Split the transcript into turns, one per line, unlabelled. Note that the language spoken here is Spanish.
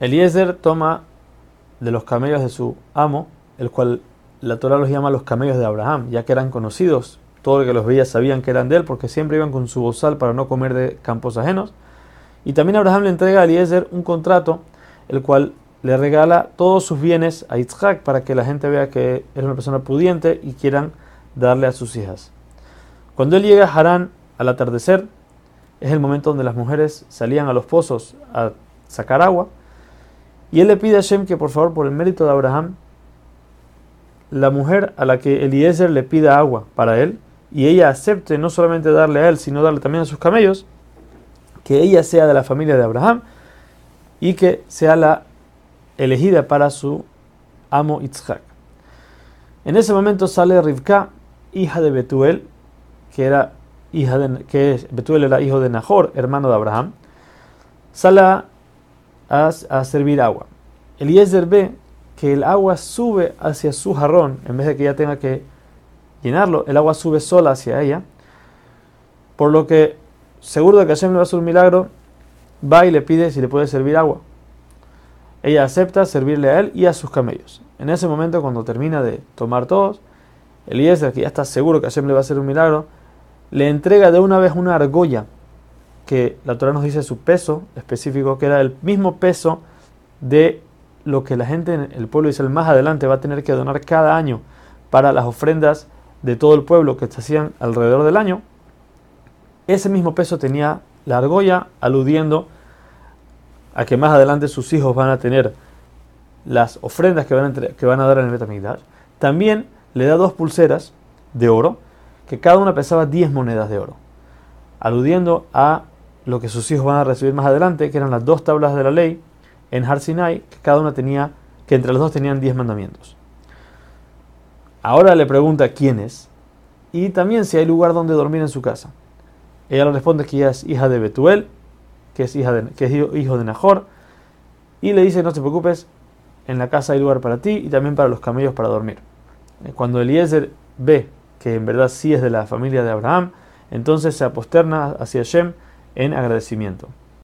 Eliezer toma de los camellos de su amo, el cual la Torah los llama los camellos de Abraham, ya que eran conocidos, todo el que los veía sabían que eran de él, porque siempre iban con su bozal para no comer de campos ajenos. Y también Abraham le entrega a Eliezer un contrato, el cual le regala todos sus bienes a Yitzhak para que la gente vea que es una persona pudiente y quieran darle a sus hijas. Cuando él llega a Harán al atardecer, es el momento donde las mujeres salían a los pozos a sacar agua. Y él le pide a Shem que por favor, por el mérito de Abraham, la mujer a la que Eliezer le pida agua para él, y ella acepte no solamente darle a él, sino darle también a sus camellos, que ella sea de la familia de Abraham y que sea la elegida para su amo Yitzhak. En ese momento sale Rivka, hija de Betuel, que era hija que Betuel era hijo de Nahor, hermano de Abraham, sale a, a servir agua. Eliezer ve que el agua sube hacia su jarrón, en vez de que ella tenga que llenarlo, el agua sube sola hacia ella, por lo que, seguro de que Hashem le va a hacer un milagro, va y le pide si le puede servir agua. Ella acepta servirle a él y a sus camellos. En ese momento, cuando termina de tomar todos, Eliezer, que ya está seguro que Hashem le va a hacer un milagro, le entrega de una vez una argolla, que la Torah nos dice su peso específico, que era el mismo peso de lo que la gente en el pueblo de más adelante va a tener que donar cada año para las ofrendas de todo el pueblo que se hacían alrededor del año. Ese mismo peso tenía la argolla, aludiendo a que más adelante sus hijos van a tener las ofrendas que van a, que van a dar en el Betamigdash. También le da dos pulseras de oro que cada una pesaba 10 monedas de oro, aludiendo a lo que sus hijos van a recibir más adelante, que eran las dos tablas de la ley en Har Sinai, que cada una tenía, que entre las dos tenían 10 mandamientos. Ahora le pregunta quién es y también si hay lugar donde dormir en su casa. Ella le responde que ella es hija de Betuel, que es, hija de, que es hijo de Nahor, y le dice, no te preocupes, en la casa hay lugar para ti y también para los camellos para dormir. Cuando Eliezer ve que en verdad sí es de la familia de Abraham, entonces se aposterna hacia Shem en agradecimiento.